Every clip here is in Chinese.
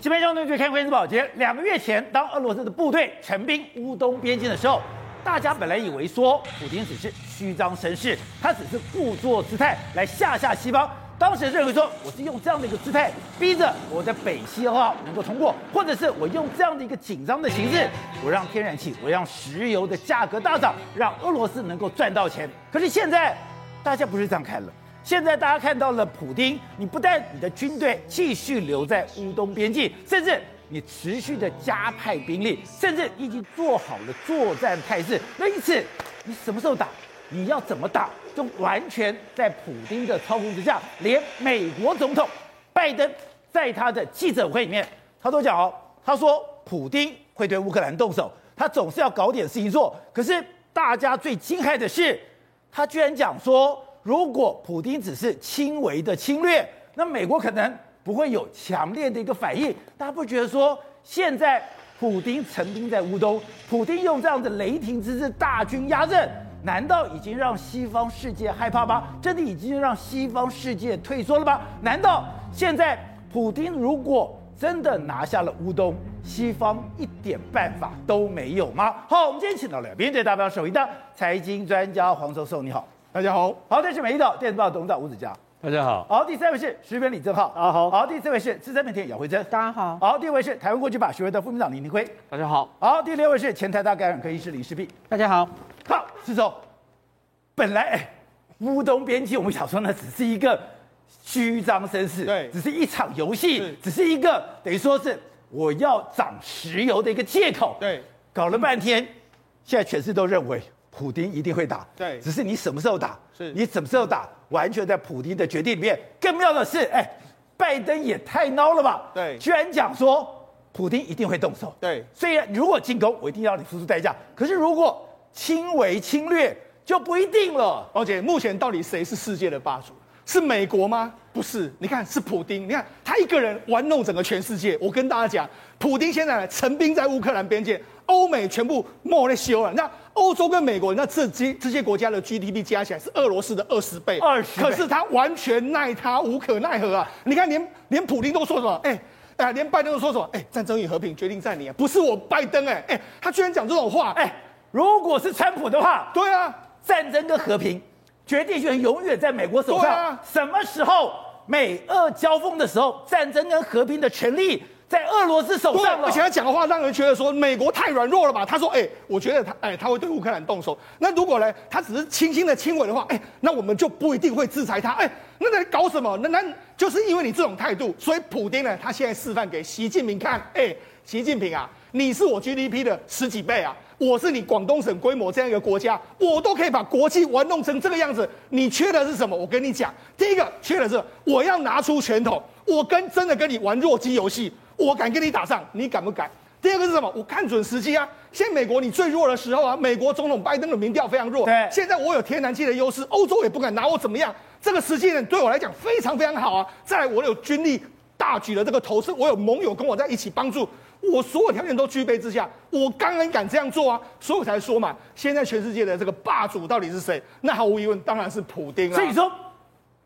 今天中呢，就看关键保洁。两个月前，当俄罗斯的部队陈兵乌东边境的时候，大家本来以为说，普京只是虚张声势，他只是故作姿态来吓吓西方。当时认为说，我是用这样的一个姿态，逼着我的北溪二号能够通过，或者是我用这样的一个紧张的形式，我让天然气、我让石油的价格大涨，让俄罗斯能够赚到钱。可是现在，大家不是这样看了。现在大家看到了普丁，你不但你的军队继续留在乌东边境，甚至你持续的加派兵力，甚至已经做好了作战态势。那因此，你什么时候打？你要怎么打？就完全在普丁的操控之下。连美国总统拜登在他的记者会里面，他都讲哦，他说普丁会对乌克兰动手，他总是要搞点事情做。可是大家最惊骇的是，他居然讲说。如果普丁只是轻微的侵略，那美国可能不会有强烈的一个反应。大家不觉得说，现在普丁陈兵在乌东，普丁用这样的雷霆之势大军压阵，难道已经让西方世界害怕吗？真的已经让西方世界退缩了吗？难道现在普丁如果真的拿下了乌东，西方一点办法都没有吗？好，我们今天请到了编队代表首席的财经专家黄寿寿，你好。大家好，好，这是美丽岛电子报董事长吴子嘉，大家好，好，第三位是时评李正浩，大家好，好，第四位是资深媒体姚慧珍，大家好，好，第五位是台湾国际法学会的副秘书长林廷辉，大家好，好，第六位是前台大感染科医师林世璧，大家好，好，是说，本来哎，乌东边境我们想说呢，只是一个虚张声势，对，只是一场游戏，只是一个等于说是我要涨石油的一个借口，对，搞了半天，现在全市都认为。普丁一定会打，对，只是你什么时候打，是你什么时候打，完全在普丁的决定里面。更妙的是，哎，拜登也太孬了吧？对，居然讲说普丁一定会动手。对，虽然如果进攻，我一定要你付出代价，可是如果轻微侵略就不一定了。而且目前到底谁是世界的霸主？是美国吗？不是，你看是普丁，你看他一个人玩弄整个全世界。我跟大家讲，普丁现在陈兵在乌克兰边界，欧美全部没在修了。那欧洲跟美国，那这些这些国家的 GDP 加起来是俄罗斯的二十倍，二十。可是他完全奈他无可奈何啊！你看连，连连普丁都说什么？哎，哎，连拜登都说什么？哎，战争与和平决定在你啊，不是我拜登哎哎，他居然讲这种话哎！如果是川普的话，对啊，战争跟和平。决定权永远在美国手上。啊、什么时候美俄交锋的时候，战争跟和平的权利在俄罗斯手上了？而且他讲的话让人觉得说美国太软弱了吧？他说：“哎、欸，我觉得他哎、欸，他会对乌克兰动手。那如果呢，他只是轻轻的亲吻的话，哎、欸，那我们就不一定会制裁他。哎、欸，那在搞什么？那那就是因为你这种态度，所以普丁呢，他现在示范给习近平看。哎、欸，习近平啊，你是我 GDP 的十几倍啊。”我是你广东省规模这样一个国家，我都可以把国际玩弄成这个样子。你缺的是什么？我跟你讲，第一个缺的是我要拿出拳头，我跟真的跟你玩弱鸡游戏，我敢跟你打仗，你敢不敢？第二个是什么？我看准时机啊！现在美国你最弱的时候啊，美国总统拜登的民调非常弱。对，现在我有天然气的优势，欧洲也不敢拿我怎么样。这个时机呢，对我来讲非常非常好啊！再来，我有军力大举的这个投资，我有盟友跟我在一起帮助。我所有条件都具备之下，我当然敢这样做啊，所以我才说嘛，现在全世界的这个霸主到底是谁？那毫无疑问，当然是普丁啊。所以说，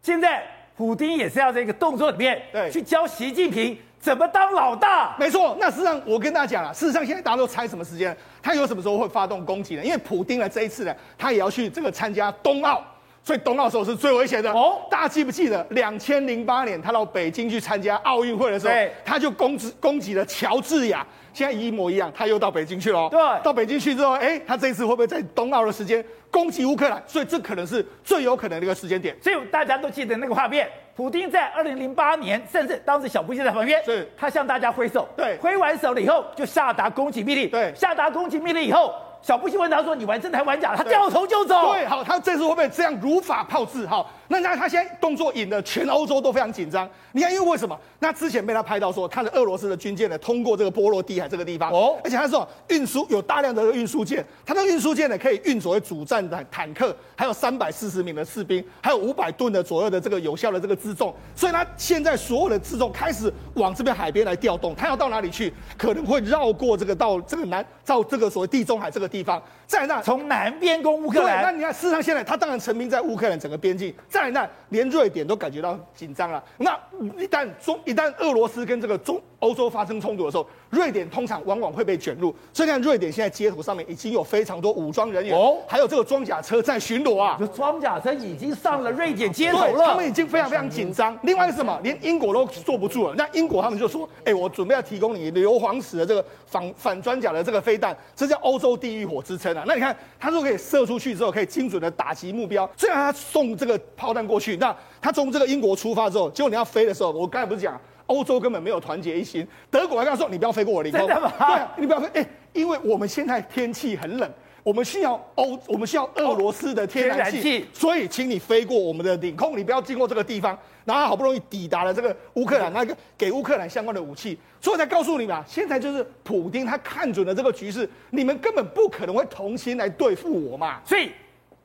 现在普丁也是要在这个动作里面，对，去教习近平怎么当老大。没错，那事实上我跟大家讲了，事实上现在大家都猜什么时间？他有什么时候会发动攻击呢？因为普丁呢这一次呢，他也要去这个参加冬奥。所以冬奥时候是最危险的哦。大家记不记得两千零八年他到北京去参加奥运会的时候，他就攻击攻击了乔治亚。现在一模一样，他又到北京去了。对，到北京去之后，哎，他这一次会不会在冬奥的时间攻击乌克兰？所以这可能是最有可能的一个时间点。所以大家都记得那个画面，普京在二零零八年，甚至当时小布希在旁边，是他向大家挥手，对，挥完手了以后就下达攻击命令，对，下达攻击命令以后。小布希问他说：“你玩真的还玩假？”他掉头就走。对，好，他这次会不会这样如法炮制？好，那那他现在动作引得全欧洲都非常紧张。你看，因为为什么？那之前被他拍到说，他的俄罗斯的军舰呢通过这个波罗的海这个地方哦，而且他说运输有大量的运输舰，他的运输舰呢可以运所谓主战的坦克，还有三百四十名的士兵，还有五百吨的左右的这个有效的这个辎重。所以他现在所有的辎重开始往这边海边来调动，他要到哪里去？可能会绕过这个到这个南到这个所谓地中海这个。地方。在那从南边攻乌克兰，那你看，事实上现在他当然成名在乌克兰整个边境，在那连瑞典都感觉到紧张了。那一旦中一旦俄罗斯跟这个中欧洲发生冲突的时候，瑞典通常往往会被卷入。所以看瑞典现在街头上面已经有非常多武装人员，哦，还有这个装甲车在巡逻啊。这装甲车已经上了瑞典街头了，他们已经非常非常紧张。另外是什么？连英国都坐不住了。那英英国他们就说：“哎，我准备要提供你硫磺石的这个反反装甲的这个飞弹，这叫欧洲地狱火之称啊。”那你看他。都可以射出去之后，可以精准的打击目标。虽然他送这个炮弹过去，那他从这个英国出发之后，结果你要飞的时候，我刚才不是讲欧洲根本没有团结一心。德国还跟他说：“你不要飞过我领空。”？对，你不要飞。哎，因为我们现在天气很冷。我们需要欧，我们需要俄罗斯的天然气，所以请你飞过我们的领空，你不要经过这个地方。然后好不容易抵达了这个乌克兰，那个给乌克兰相关的武器，所以才告诉你们，现在就是普丁他看准了这个局势，你们根本不可能会同心来对付我嘛。所以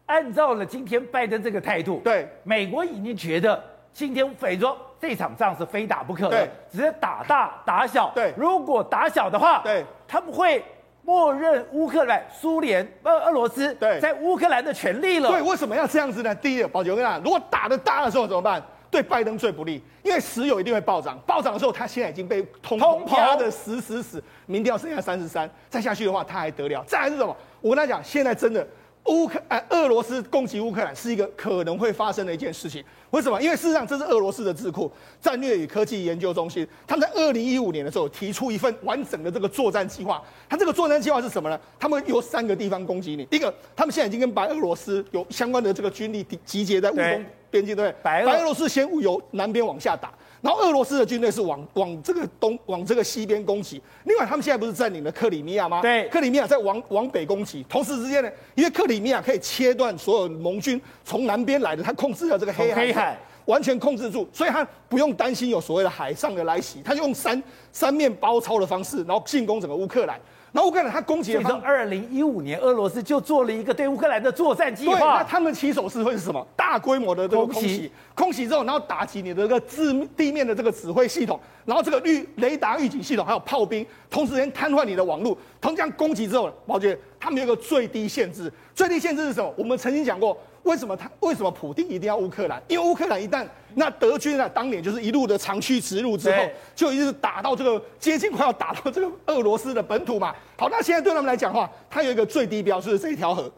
按照了今天拜登这个态度，对美国已经觉得今天匪说这场仗是非打不可的，对，只是打大打小，对，如果打小的话，对，他们会。默认乌克兰、苏联、俄俄罗斯对在乌克兰的权利了。对，为什么要这样子呢？第一，宝杰，我跟你讲，如果打的大的时候怎么办？对拜登最不利，因为石油一定会暴涨，暴涨的时候他现在已经被通膨压的死死死，民调剩下三十三，再下去的话他还得了？再来是什么？我跟他讲，现在真的。乌克呃，俄罗斯攻击乌克兰是一个可能会发生的一件事情。为什么？因为事实上这是俄罗斯的智库战略与科技研究中心，他们在二零一五年的时候提出一份完整的这个作战计划。他这个作战计划是什么呢？他们有三个地方攻击你。一个，他们现在已经跟白俄罗斯有相关的这个军力集结在乌东边境，对不对？白俄罗斯先由南边往下打。然后俄罗斯的军队是往往这个东往这个西边攻击，另外他们现在不是占领了克里米亚吗？对，克里米亚在往往北攻击，同时之间呢，因为克里米亚可以切断所有盟军从南边来的，他控制了这个黑海，黑海完全控制住，所以他不用担心有所谓的海上的来袭，他就用三三面包抄的方式，然后进攻整个乌克兰。然后乌克兰他攻击了，从二零一五年，俄罗斯就做了一个对乌克兰的作战计划。对，那他们起手是会是什么？大规模的这个空袭，空袭之后，然后打击你的这个地地面的这个指挥系统，然后这个预雷达预警系统，还有炮兵，同时间瘫痪你的网络。同这样攻击之后，宝杰他们有一个最低限制，最低限制是什么？我们曾经讲过。为什么他为什么普丁一定要乌克兰？因为乌克兰一旦那德军啊，当年就是一路的长驱直入之后，就一直打到这个接近快要打到这个俄罗斯的本土嘛。好，那现在对他们来讲的话，它有一个最低标，就是这一条河。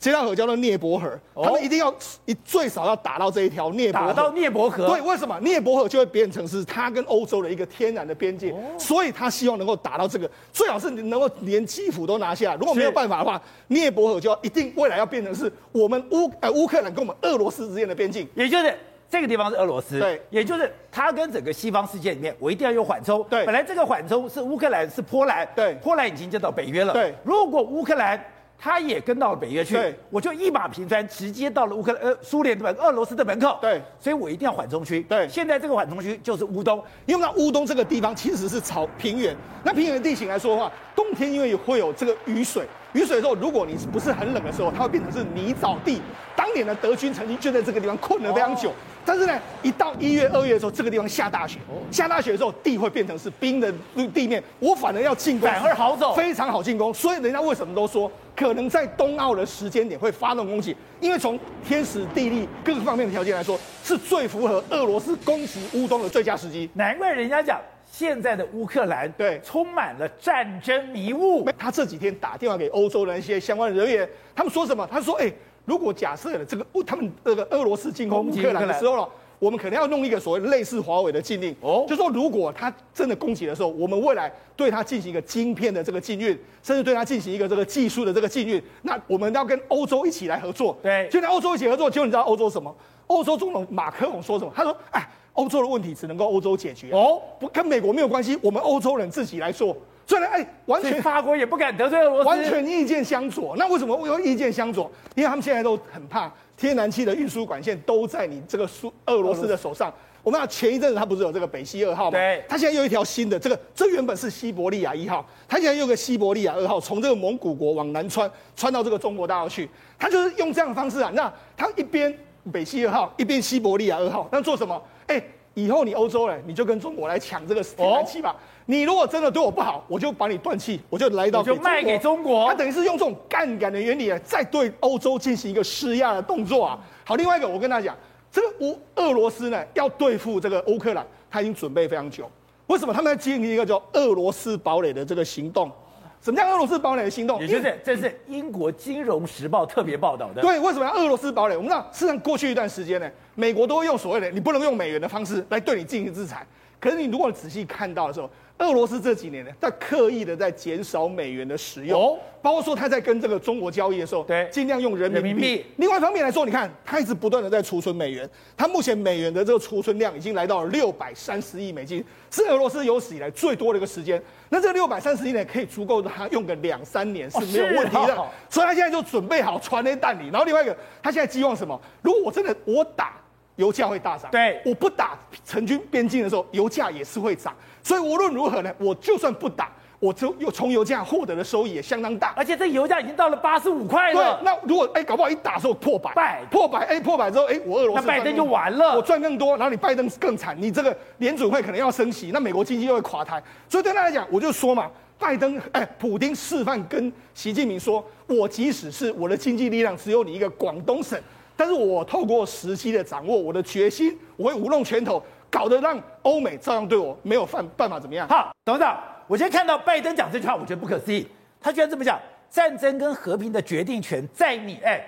这条河叫做涅伯河，他们一定要一最少要打到这一条涅伯河。打到涅伯河。对，为什么涅伯河就会变成是他跟欧洲的一个天然的边界？所以他希望能够打到这个，最好是能够连基辅都拿下。如果没有办法的话，涅伯河就要一定未来要变成是我们乌呃乌克兰跟我们俄罗斯之间的边境，也就是这个地方是俄罗斯。对，也就是他跟整个西方世界里面，我一定要有缓冲。对，本来这个缓冲是乌克兰是波兰，对，波兰已经进到北约了。对，如果乌克兰。他也跟到了北约去，对，我就一马平川，直接到了乌克兰、呃苏联的门、俄罗斯的门口。对，所以我一定要缓冲区。对，现在这个缓冲区就是乌东，因为那乌东这个地方其实是草平原，那平原地形来说的话，冬天因为会有这个雨水，雨水的时候，如果你不是很冷的时候，它会变成是泥沼地。当年的德军曾经就在这个地方困了非常久。哦但是呢，一到一月、二月的时候，这个地方下大雪，下大雪的时候，地会变成是冰的地面，我反而要进攻，反而好走，非常好进攻。所以人家为什么都说，可能在冬奥的时间点会发动攻击，因为从天时地利各个方面的条件来说，是最符合俄罗斯攻击乌东的最佳时机。难怪人家讲，现在的乌克兰对充满了战争迷雾。他这几天打电话给欧洲的一些相关的人员，他们说什么？他说：“哎。”如果假设了这个他们这个俄罗斯进攻乌克兰的时候了，我们可能要弄一个所谓类似华为的禁令哦，就说如果他真的攻击的时候，我们未来对他进行一个晶片的这个禁运，甚至对他进行一个这个技术的这个禁运，那我们要跟欧洲一起来合作。对，就跟欧洲一起合作，结果你知道欧洲什么？欧洲总统马克龙说什么？他说：“哎，欧洲的问题只能够欧洲解决哦，不跟美国没有关系，我们欧洲人自己来做。”虽然哎，完全法国也不敢得罪俄罗斯，完全意见相左。那为什么会有意见相左？因为他们现在都很怕天然气的运输管线都在你这个苏俄罗斯的手上。我们要前一阵子他不是有这个北溪二号吗？对，他现在又一条新的，这个这原本是西伯利亚一号，他现在又有个西伯利亚二号，从这个蒙古国往南穿，穿到这个中国大陆去。他就是用这样的方式啊，那他一边北溪二号，一边西伯利亚二号，那做什么？哎，以后你欧洲人你就跟中国来抢这个天然气吧。哦你如果真的对我不好，我就把你断气，我就来到就卖给中国。他等于是用这种杠杆的原理啊，再对欧洲进行一个施压的动作啊。好，另外一个我跟大家讲，这个乌俄罗斯呢要对付这个乌克兰，他已经准备非常久。为什么他们在进行一个叫俄罗斯堡垒的这个行动？什么叫俄罗斯堡垒的行动？也就是这是英国金融时报特别报道的。对，为什么要俄罗斯堡垒？我们知道，事实上过去一段时间呢，美国都会用所谓的你不能用美元的方式来对你进行制裁。可是你如果仔细看到的时候，俄罗斯这几年呢，在刻意的在减少美元的使用，哦、包括说他在跟这个中国交易的时候，对，尽量用人民币。民另外一方面来说，你看他一直不断的在储存美元，他目前美元的这个储存量已经来到了六百三十亿美金，是俄罗斯有史以来最多的一个时间。那这六百三十亿呢，可以足够他用个两三年是没有问题的。哦、所以他现在就准备好传那弹里。然后另外一个，他现在寄望什么？如果我真的我打。油价会大涨，对，我不打成军边境的时候，油价也是会涨。所以无论如何呢，我就算不打，我就又从油价获得的收益也相当大。而且这油价已经到了八十五块了。对，那如果哎，搞不好一打的时候破百，百破百，哎，破百之后，哎，我俄罗斯那拜登就完了，我赚更多，然后你拜登更惨，你这个联准会可能要升息，那美国经济又会垮台。所以对他来讲，我就说嘛，拜登哎，普京示范跟习近平说，我即使是我的经济力量只有你一个广东省。但是我透过时机的掌握，我的决心，我会舞动拳头，搞得让欧美照样对我没有办办法怎么样？好，董事长，我先看到拜登讲这句话，我觉得不可思议。他居然这么讲：战争跟和平的决定权在你。哎，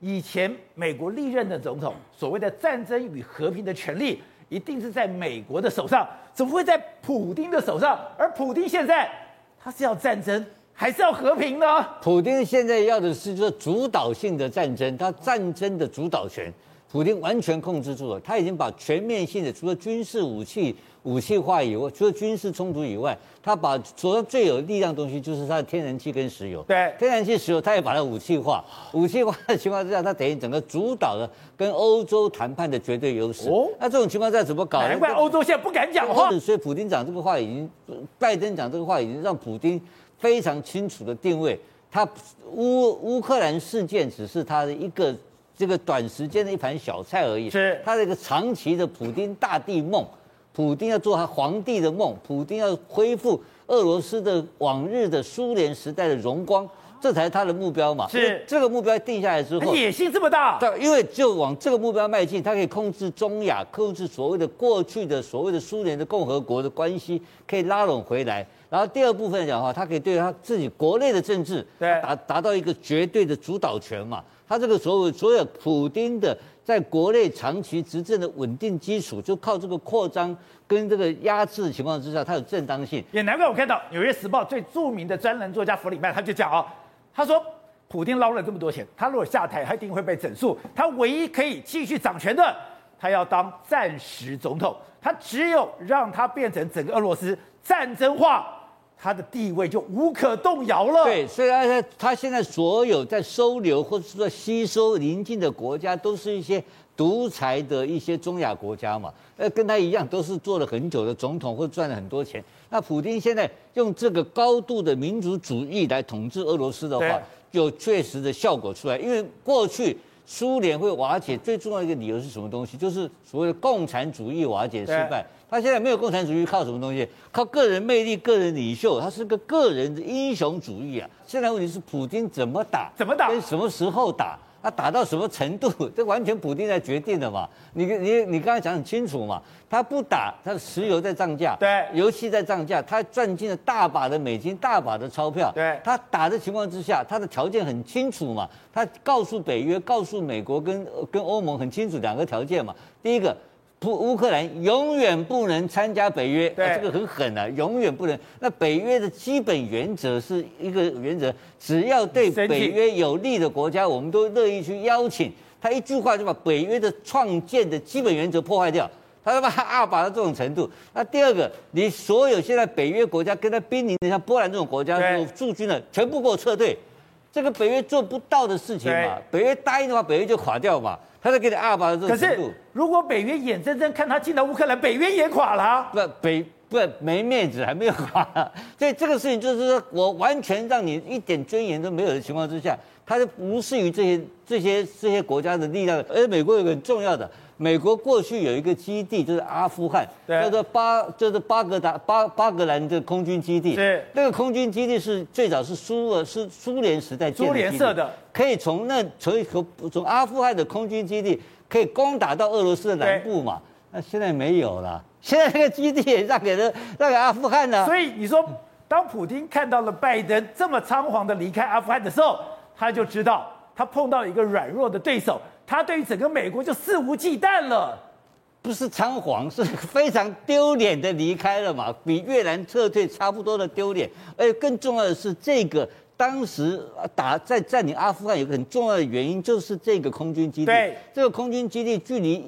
以前美国历任的总统，所谓的战争与和平的权利，一定是在美国的手上，怎么会在普丁的手上？而普丁现在，他是要战争。还是要和平呢？普丁现在要的是就是主导性的战争，他战争的主导权，普丁完全控制住了。他已经把全面性的，除了军事武器武器化以外，除了军事冲突以外，他把所有最有力量的东西，就是他的天然气跟石油。对，天然气、石油，他也把它武器化。武器化的情况之下，他等于整个主导了跟欧洲谈判的绝对优势。哦，那这种情况下怎么搞？难怪欧洲现在不敢讲话。所以普丁讲这个话，已经拜登讲这个话，已经让普丁。非常清楚的定位，他乌乌克兰事件只是他的一个这个短时间的一盘小菜而已。是，他这个长期的普丁大地梦，普丁要做他皇帝的梦，普丁要恢复俄罗斯的往日的苏联时代的荣光，这才是他的目标嘛。是，这个目标定下来之后，野心这么大。对，因为就往这个目标迈进，他可以控制中亚，控制所谓的过去的所谓的苏联的共和国的关系，可以拉拢回来。然后第二部分来讲的话，他可以对他自己国内的政治达达到一个绝对的主导权嘛。他这个所有所有普丁的在国内长期执政的稳定基础，就靠这个扩张跟这个压制的情况之下，他有正当性。也难怪我看到《纽约时报》最著名的专栏作家弗里曼他就讲啊，他说普京捞了这么多钱，他如果下台，他一定会被整肃。他唯一可以继续掌权的，他要当暂时总统。他只有让他变成整个俄罗斯战争化。他的地位就无可动摇了。对，所以他他现在所有在收留或者说吸收邻近的国家，都是一些独裁的一些中亚国家嘛。呃，跟他一样，都是做了很久的总统或赚了很多钱。那普京现在用这个高度的民族主义来统治俄罗斯的话，有确实的效果出来。因为过去苏联会瓦解，最重要一个理由是什么东西？就是所谓的共产主义瓦解失败。他现在没有共产主义，靠什么东西？靠个人魅力、个人领袖，他是个个人的英雄主义啊！现在问题是，普京怎么打？怎么打？跟什么时候打？他打到什么程度？这完全普京在决定的嘛！你你你刚才讲很清楚嘛！他不打，他的石油在涨价，对，油气在涨价，他赚进了大把的美金、大把的钞票。对，他打的情况之下，他的条件很清楚嘛！他告诉北约、告诉美国跟跟欧盟很清楚两个条件嘛。第一个。乌克兰永远不能参加北约，啊，这个很狠啊，永远不能。那北约的基本原则是一个原则，只要对北约有利的国家，我们都乐意去邀请。他一句话就把北约的创建的基本原则破坏掉，他他妈阿把到这种程度。那第二个，你所有现在北约国家跟他濒临的像波兰这种国家驻军的，全部给我撤退。这个北约做不到的事情嘛，北约答应的话，北约就垮掉嘛。他在给你阿巴的这个程度。可是，如果北约眼睁睁看他进到乌克兰，北约也垮了啊。不，北不没面子，还没有垮。所以这个事情就是说，我完全让你一点尊严都没有的情况之下，他就无视于这些这些这些国家的力量。而美国有个很重要的，美国过去有一个基地，就是阿富汗，叫做巴，就是巴格达巴巴格兰的空军基地。是那个空军基地是最早是苏俄是苏联时代建的苏联设的，可以从那从从阿富汗的空军基地可以攻打到俄罗斯的南部嘛？那现在没有了，现在那个基地也让给了让给阿富汗了。所以你说，当普京看到了拜登这么仓皇的离开阿富汗的时候，他就知道他碰到一个软弱的对手。他对于整个美国就肆无忌惮了，不是仓皇，是非常丢脸的离开了嘛，比越南撤退差不多的丢脸。而且更重要的是，这个当时打在占领阿富汗有个很重要的原因，就是这个空军基地。对，这个空军基地距离。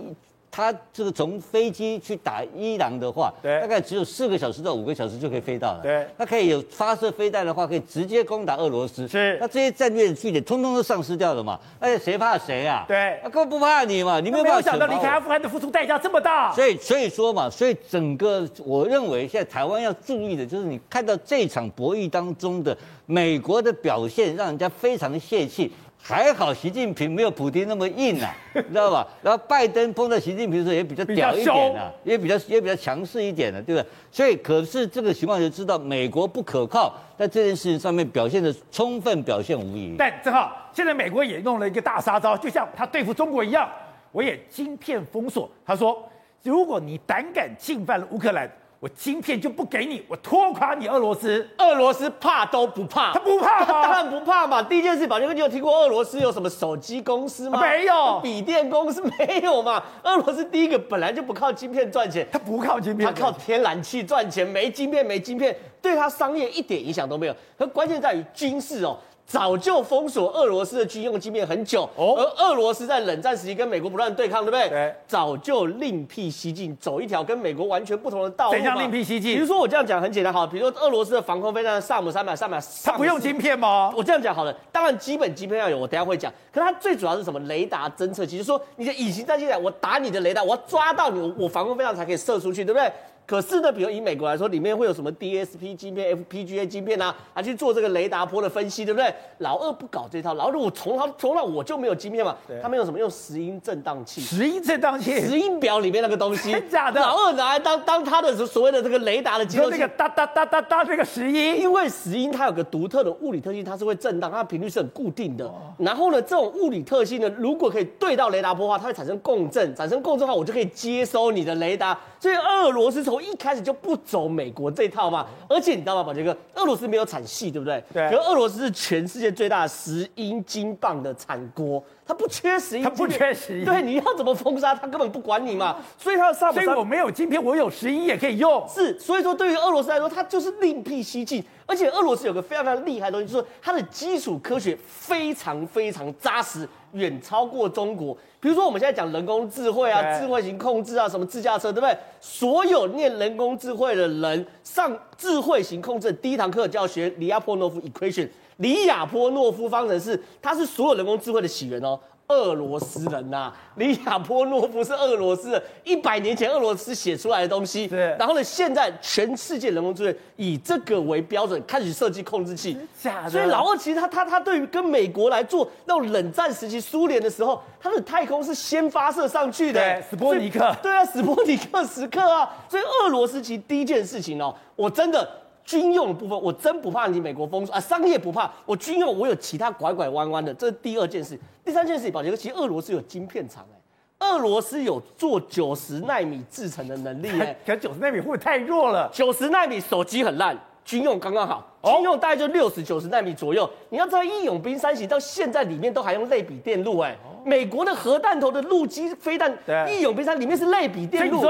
他这个从飞机去打伊朗的话，对，大概只有四个小时到五个小时就可以飞到了。对，它可以有发射飞弹的话，可以直接攻打俄罗斯。是，那这些战略的据点通通都丧失掉了嘛？而且谁怕谁啊？对，他根本不怕你嘛，你没有，想到离开阿富汗的付出代价这么大。所以，所以说嘛，所以整个我认为现在台湾要注意的就是，你看到这场博弈当中的美国的表现，让人家非常泄气。还好习近平没有普京那么硬啊，你 知道吧？然后拜登碰到习近平的时候也比较屌一点啊，也比较也比较强势一点的，对不对？所以，可是这个情况就知道美国不可靠，在这件事情上面表现的充分表现无疑。但正好现在美国也弄了一个大杀招，就像他对付中国一样，我也晶片封锁。他说，如果你胆敢侵犯了乌克兰。我晶片就不给你，我拖垮你俄罗斯。俄罗斯怕都不怕，他不怕吗？当然不怕嘛。第一件事，宝杰哥，你有听过俄罗斯有什么手机公司吗？没有。笔电公司没有嘛？俄罗斯第一个本来就不靠晶片赚钱，他不靠晶片，他靠天然气赚钱。没晶片，没晶片，对他商业一点影响都没有。可关键在于军事哦。早就封锁俄罗斯的军用晶片很久，哦、而俄罗斯在冷战时期跟美国不断对抗，对不对？对。早就另辟蹊径，走一条跟美国完全不同的道路。怎样另辟蹊径？比如说我这样讲很简单，好，比如说俄罗斯的防空飞弹萨姆三百、萨百，它不用晶片吗？我这样讲好了，当然基本晶片要有，我等下会讲。可是它最主要是什么？雷达侦测器，就是说你的隐形战机来，我打你的雷达，我要抓到你，我防空飞弹才可以射出去，对不对？可是呢，比如以美国来说，里面会有什么 DSP 晶片、FPGA 晶片啊，啊去做这个雷达波的分析，对不对？老二不搞这套，老二我从头从来我就没有晶片嘛。他们用什么？用石英振荡器。石英振荡器。石英表里面那个东西。真假的？老二拿来当当他的所谓的这个雷达的机。用那个哒哒哒哒哒这个石英，因为石英它有个独特的物理特性，它是会震荡，它的频率是很固定的。然后呢，这种物理特性呢，如果可以对到雷达波的话，它会产生共振，产生共振的话，我就可以接收你的雷达。所以俄罗斯从一开始就不走美国这套嘛，而且你知道吗，宝杰哥，俄罗斯没有产系，对不对？对。可是俄罗斯是全世界最大的石英金棒的产国，它不缺石英，它不缺石英。对，你要怎么封杀它，根本不管你嘛。所以它的萨姆，所以我没有晶片，我有石英也可以用。是，所以说对于俄罗斯来说，它就是另辟蹊径。而且俄罗斯有个非常非常厉害的东西，就是说它的基础科学非常非常扎实，远超过中国。比如说我们现在讲人工智慧啊，智慧型控制啊，什么自驾车，对不对？所有念人工智慧的人上智慧型控制的第一堂课就要学李亚波诺夫 equation，李亚波诺夫方程式，它是所有人工智慧的起源哦。俄罗斯人呐、啊，李亚波诺夫是俄罗斯一百年前俄罗斯写出来的东西。对。然后呢，现在全世界人工智能以这个为标准开始设计控制器。假的。所以老二其实他他他对于跟美国来做那种冷战时期苏联的时候，他的太空是先发射上去的。对，史波尼克。对啊，史波尼克时刻啊。所以俄罗斯其实第一件事情哦，我真的。军用的部分，我真不怕你美国封锁啊！商业不怕，我军用我有其他拐拐弯弯的，这是第二件事。第三件事，宝杰哥，其实俄罗斯有晶片厂哎，俄罗斯有做九十纳米制程的能力哎，可九十纳米会不会太弱了？九十纳米手机很烂，军用刚刚好，军用大概就六十九十纳米左右。你要知道，义勇兵三型到现在里面都还用类比电路哎，美国的核弹头的陆基飞弹，义勇兵三里面是类比电路。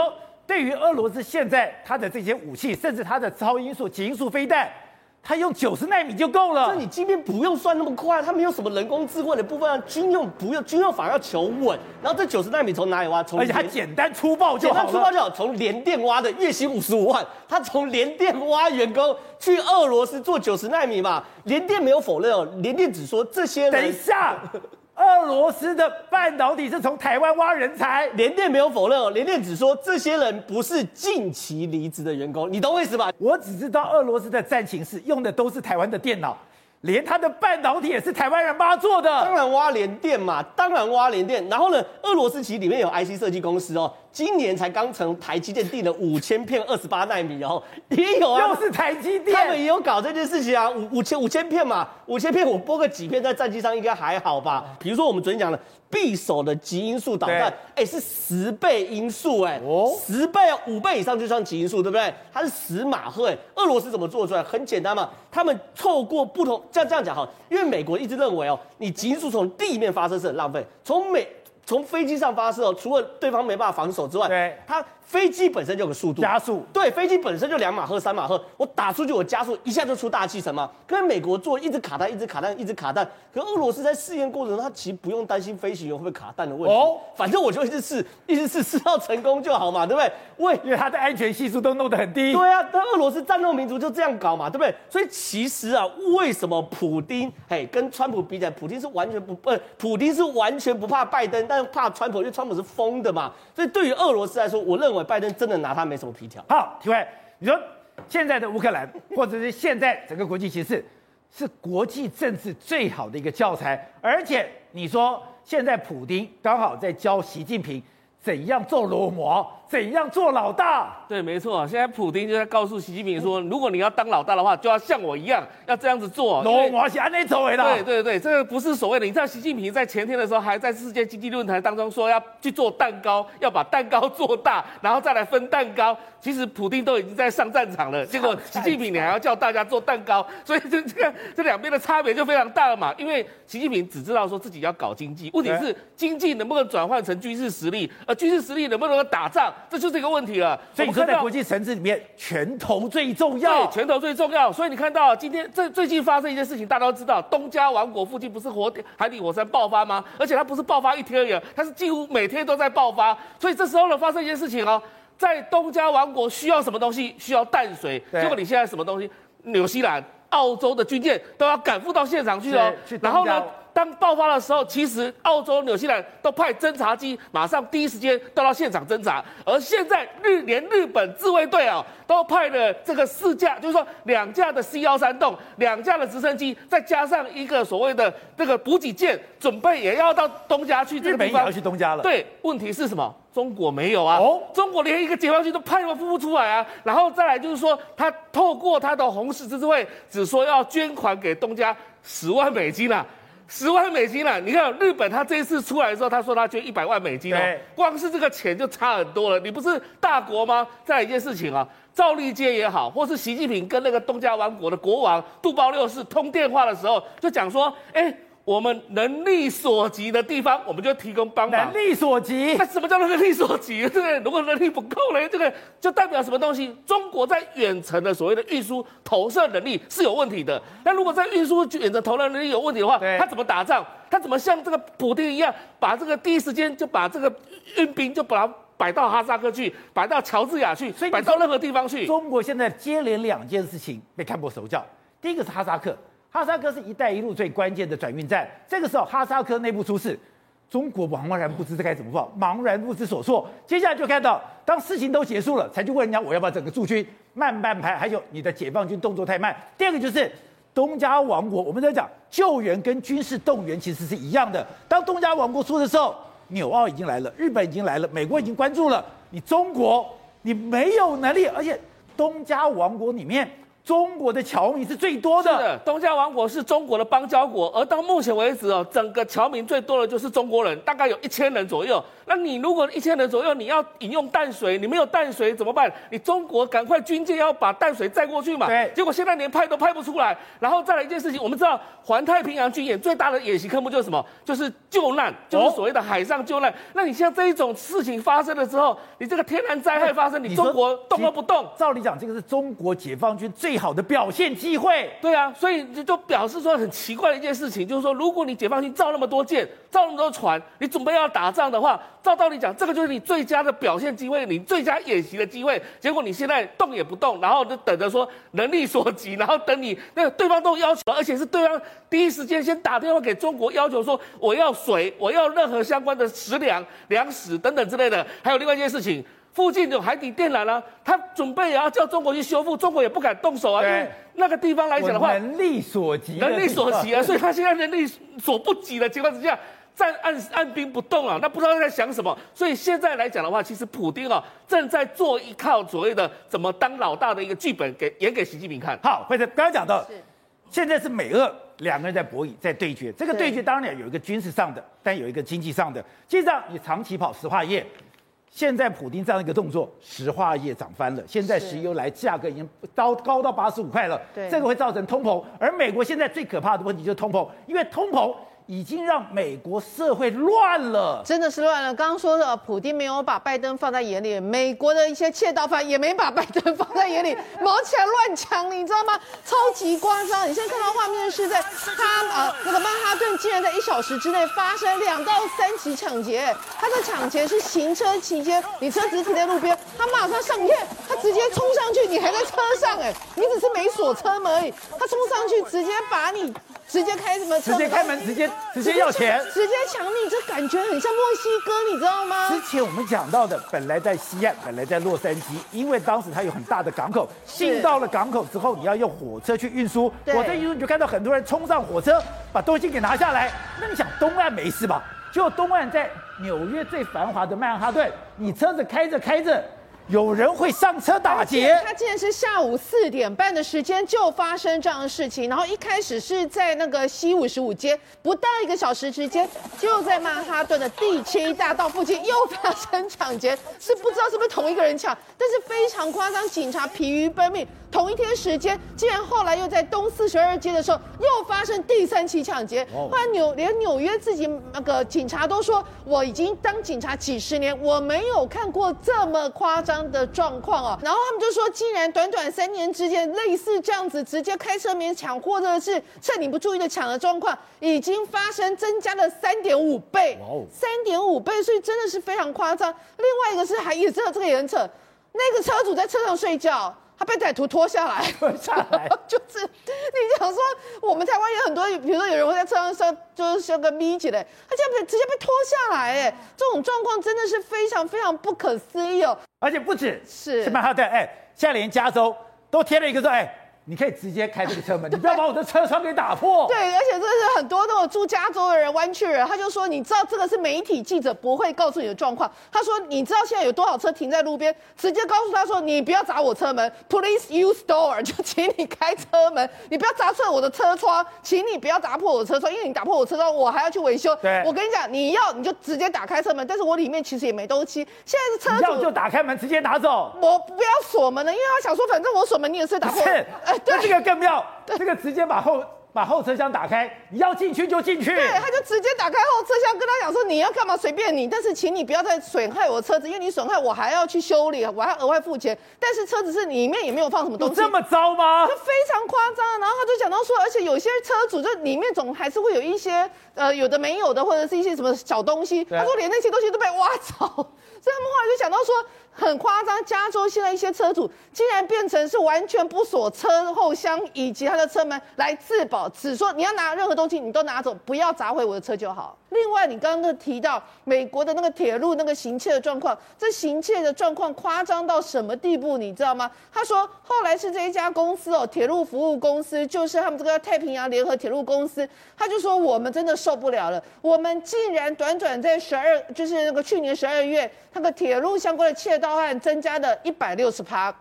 对于俄罗斯现在它的这些武器，甚至它的超音速、极音速飞弹，它用九十纳米就够了。那你今天不用算那么快，它没有什么人工智慧的部分啊。军用不用，军用反而要求稳。然后这九十纳米从哪里挖？从而且它简单粗暴就好。简单粗暴就好。从联电挖的，月薪五十五万，他从联电挖员工去俄罗斯做九十纳米嘛？联电没有否认哦，联电只说这些人。等一下。俄罗斯的半导体是从台湾挖人才，联电没有否认哦，联电只说这些人不是近期离职的员工，你懂我意思吧？我只知道俄罗斯的战情室用的都是台湾的电脑，连他的半导体也是台湾人帮他做的。当然挖联电嘛，当然挖联电。然后呢，俄罗斯其实里面有 IC 设计公司哦，今年才刚从台积电订了五千片二十八纳米哦，也有啊，又是台积电，他们也有搞这件事情啊，五五千五千片嘛，五千片我播个几片在战机上应该还好吧？比如说我们昨天讲的。匕首的极音速导弹，哎、欸，是十倍音速，哎，哦，十倍五倍以上就算极音速，对不对？它是十马赫，哎，俄罗斯怎么做出来？很简单嘛，他们透过不同，这样这样讲哈，因为美国一直认为哦，你极音速从地面发射是很浪费，从美从飞机上发射哦，除了对方没办法防守之外，对，它。飞机本身就有个速度加速，对，飞机本身就两马赫、三马赫，我打出去我加速一下就出大气层嘛。跟美国做一直卡弹、一直卡弹、一直卡弹，可俄罗斯在试验过程中，他其实不用担心飞行员会不会卡弹的问题。哦，反正我就一直试，一直试，试到成功就好嘛，对不对？喂，因为他的安全系数都弄得很低。对啊，但俄罗斯战斗民族就这样搞嘛，对不对？所以其实啊，为什么普丁嘿跟川普比起来，普丁是完全不呃，普丁是完全不怕拜登，但是怕川普，因为川普是疯的嘛。所以对于俄罗斯来说，我认为拜登真的拿。他没什么皮条。好，提问，你说现在的乌克兰，或者是现在整个国际形势，是国际政治最好的一个教材。而且你说现在普丁刚好在教习近平怎样做罗摩。怎样做老大？对，没错。现在普丁就在告诉习近平说，如果你要当老大的话，就要像我一样，要这样子做。罗马是按那走的。对对对，这个不是所谓的。你知道习近平在前天的时候还在世界经济论坛当中说要去做蛋糕，要把蛋糕做大，然后再来分蛋糕。其实普丁都已经在上战场了，结果习近平你还要叫大家做蛋糕，所以这 这个这两边的差别就非常大了嘛。因为习近平只知道说自己要搞经济，问题是经济能不能转换成军事实力，而军事实力能不能够打仗？这就是一个问题了，所以你说在国际层次里面，拳头最重要。对，拳头最重要。所以你看到今天这最近发生一件事情，大家都知道，东加王国附近不是火海底火山爆发吗？而且它不是爆发一天而已，它是几乎每天都在爆发。所以这时候呢，发生一件事情哦，在东加王国需要什么东西？需要淡水。结果你现在什么东西？纽西兰、澳洲的军舰都要赶赴到现场去哦。然后呢？当爆发的时候，其实澳洲、纽西兰都派侦察机，马上第一时间到到现场侦查。而现在日连日本自卫队啊，都派了这个四架，就是说两架的 C 幺三栋，两架的直升机，再加上一个所谓的这个补给舰，准备也要到东家去。日本也要去东家了。对，问题是什么？中国没有啊。哦。中国连一个解放军都派不出来啊。然后再来就是说，他透过他的红十字会，只说要捐款给东家十万美金啊。十万美金了，你看日本，他这一次出来的时候，他说他捐一百万美金哦，光是这个钱就差很多了。你不是大国吗？再来一件事情啊，赵立坚也好，或是习近平跟那个东加王国的国王杜包六世通电话的时候，就讲说，哎。我们能力所及的地方，我们就提供帮忙。能力所及，那什么叫能力所及？对不对？如果能力不够呢？这个就代表什么东西？中国在远程的所谓的运输投射能力是有问题的。那如果在运输远程投射能力有问题的话，他怎么打仗？他怎么像这个普丁一样，把这个第一时间就把这个运兵就把它摆到哈萨克去，摆到乔治亚去，所以摆到任何地方去？中国现在接连两件事情被看破手脚，第一个是哈萨克。哈萨克是一带一路最关键的转运站，这个时候哈萨克内部出事，中国茫然不知该怎么办，茫然不知所措。接下来就看到，当事情都结束了，才去问人家我要不要整个驻军，慢半拍，还有你的解放军动作太慢。第二个就是东加王国，我们在讲救援跟军事动员其实是一样的。当东加王国出的时候，纽澳已经来了，日本已经来了，美国已经关注了，你中国你没有能力，而且东加王国里面。中国的侨民是最多的，是的，东加王国是中国的邦交国，而到目前为止哦，整个侨民最多的就是中国人，大概有一千人左右。那你如果一千人左右，你要饮用淡水，你没有淡水怎么办？你中国赶快军舰要把淡水载过去嘛。对。结果现在连派都派不出来。然后再来一件事情，我们知道环太平洋军演最大的演习科目就是什么？就是救难，就是所谓的海上救难。哦、那你像这一种事情发生了之后，你这个天然灾害发生，你中国动都不动？照理讲，这个是中国解放军最最好的表现机会。对啊，所以就表示说很奇怪的一件事情，就是说如果你解放军造那么多舰，造那么多船，你准备要打仗的话。照道理讲，这个就是你最佳的表现机会，你最佳演习的机会。结果你现在动也不动，然后就等着说能力所及，然后等你那个对方都要求，而且是对方第一时间先打电话给中国，要求说我要水，我要任何相关的食粮、粮食等等之类的。还有另外一件事情，附近有海底电缆啊，他准备也要叫中国去修复，中国也不敢动手啊，因为那个地方来讲的话，能力所及，能力所及啊，所以他现在能力所不及的情况之下，在按按兵不动啊，那不知道在想什么。所以现在来讲的话，其实普京啊正在做一套所谓的怎么当老大的一个剧本给演给习近平看。好，或者刚刚讲到是，现在是美俄两个人在博弈，在对决。这个对决当然有一个军事上的，但有一个经济上的。经济上，你长期跑石化业，现在普京这样一个动作，石化业涨翻了。现在石油来价格已经高高到八十五块了，这个会造成通膨。而美国现在最可怕的问题就是通膨，因为通膨。已经让美国社会乱了，真的是乱了。刚刚说的，普京没有把拜登放在眼里，美国的一些窃盗犯也没把拜登放在眼里，毛起来乱抢，你知道吗？超级夸张！你现在看到画面是在他啊那个曼哈顿，竟然在一小时之内发生两到三起抢劫。他的抢劫是行车期间，你车子停在路边，他马上上线，他直接冲上去，你还在车上哎，你只是没锁车门而已，他冲上去直接把你。直接开什么车？直接开门，直接直接要钱，直接抢你，这感觉很像墨西哥，你知道吗？之前我们讲到的，本来在西岸，本来在洛杉矶，因为当时它有很大的港口，进到了港口之后，你要用火车去运输，火车运输你就看到很多人冲上火车，把东西给拿下来。那你想东岸没事吧？就东岸在纽约最繁华的曼哈顿，你车子开着开着。有人会上车打劫，他竟然是下午四点半的时间就发生这样的事情，然后一开始是在那个西五十五街，不到一个小时之间，就在曼哈顿的第七大道附近又发生抢劫，是不知道是不是同一个人抢，但是非常夸张，警察疲于奔命。同一天时间，竟然后来又在东四十二街的时候又发生第三起抢劫，后来纽连纽约自己那个警察都说，我已经当警察几十年，我没有看过这么夸张。的状况啊，然后他们就说，竟然短短三年之间，类似这样子直接开车门抢，或者是趁你不注意的抢的状况，已经发生增加了三点五倍，三点五倍，所以真的是非常夸张。另外一个是还也知道这个也很扯，那个车主在车上睡觉。他被歹徒拖下来，拖下来 就是你想说，我们台湾有很多，比如说有人会在车上说，就是像个眯起来，他这样被直接被拖下来，哎，这种状况真的是非常非常不可思议哦。而且不止是是曼哈顿，哎，现在连加州都贴了一个说，哎。你可以直接开这个车门，你不要把我的车窗给打破。对，而且这是很多那种住加州的人，湾区人，他就说，你知道这个是媒体记者不会告诉你的状况。他说，你知道现在有多少车停在路边？直接告诉他说，你不要砸我车门，Please use door，就请你开车门，你不要砸碎我的车窗，请你不要砸破我的车窗，因为你打破我车窗，我还要去维修。对，我跟你讲，你要你就直接打开车门，但是我里面其实也没东西。现在是车主要就打开门直接拿走，我不要锁门了，因为他想说，反正我锁门你也是打破。是，哎，对，这个更妙。这个直接把后把后车厢打开，你要进去就进去。对，他就直接打开后车厢，跟他讲说，你要干嘛随便你，但是请你不要再损害我车子，因为你损害我还要去修理，我还额外付钱。但是车子是里面也没有放什么东西，这么糟吗？就非常夸张。然后他就讲到说，而且有些车主就里面总还是会有一些呃有的没有的，或者是一些什么小东西。他说连那些东西都被挖走，所以他们后来就讲到说。很夸张，加州现在一些车主竟然变成是完全不锁车后箱以及他的车门来自保，只说你要拿任何东西你都拿走，不要砸毁我的车就好。另外，你刚刚提到美国的那个铁路那个行窃的状况，这行窃的状况夸张到什么地步，你知道吗？他说后来是这一家公司哦，铁路服务公司，就是他们这个太平洋联合铁路公司，他就说我们真的受不了了，我们竟然短短在十二，就是那个去年十二月，那个铁路相关的窃盗案增加了一百六十趴，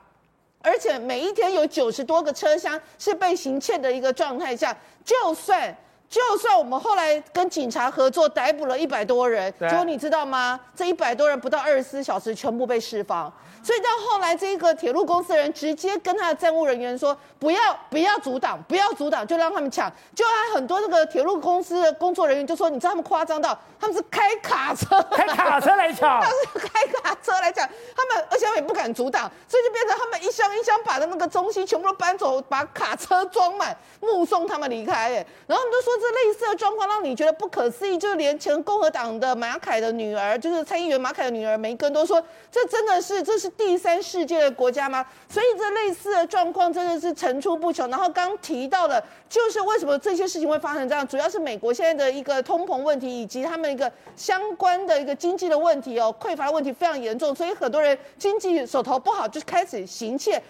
而且每一天有九十多个车厢是被行窃的一个状态下，就算。就算我们后来跟警察合作逮捕了一百多人，结果你知道吗？这一百多人不到二十四小时全部被释放。所以到后来，这个铁路公司的人直接跟他的站务人员说：“不要，不要阻挡，不要阻挡，就让他们抢。”就还很多这个铁路公司的工作人员就说：“你知道他们夸张到，他们是开卡车，开卡车来抢，他是开卡车来抢。他们而且他们也不敢阻挡，所以就变成他们一箱一箱把的那个东西全部都搬走，把卡车装满，目送他们离开。哎，然后他们就说。这类似的状况让你觉得不可思议？就是连前共和党的马凯的女儿，就是参议员马凯的女儿梅根都说，这真的是这是第三世界的国家吗？所以这类似的状况真的是层出不穷。然后刚提到的，就是为什么这些事情会发生这样，主要是美国现在的一个通膨问题，以及他们一个相关的一个经济的问题哦，匮乏的问题非常严重，所以很多人经济手头不好就开始行窃。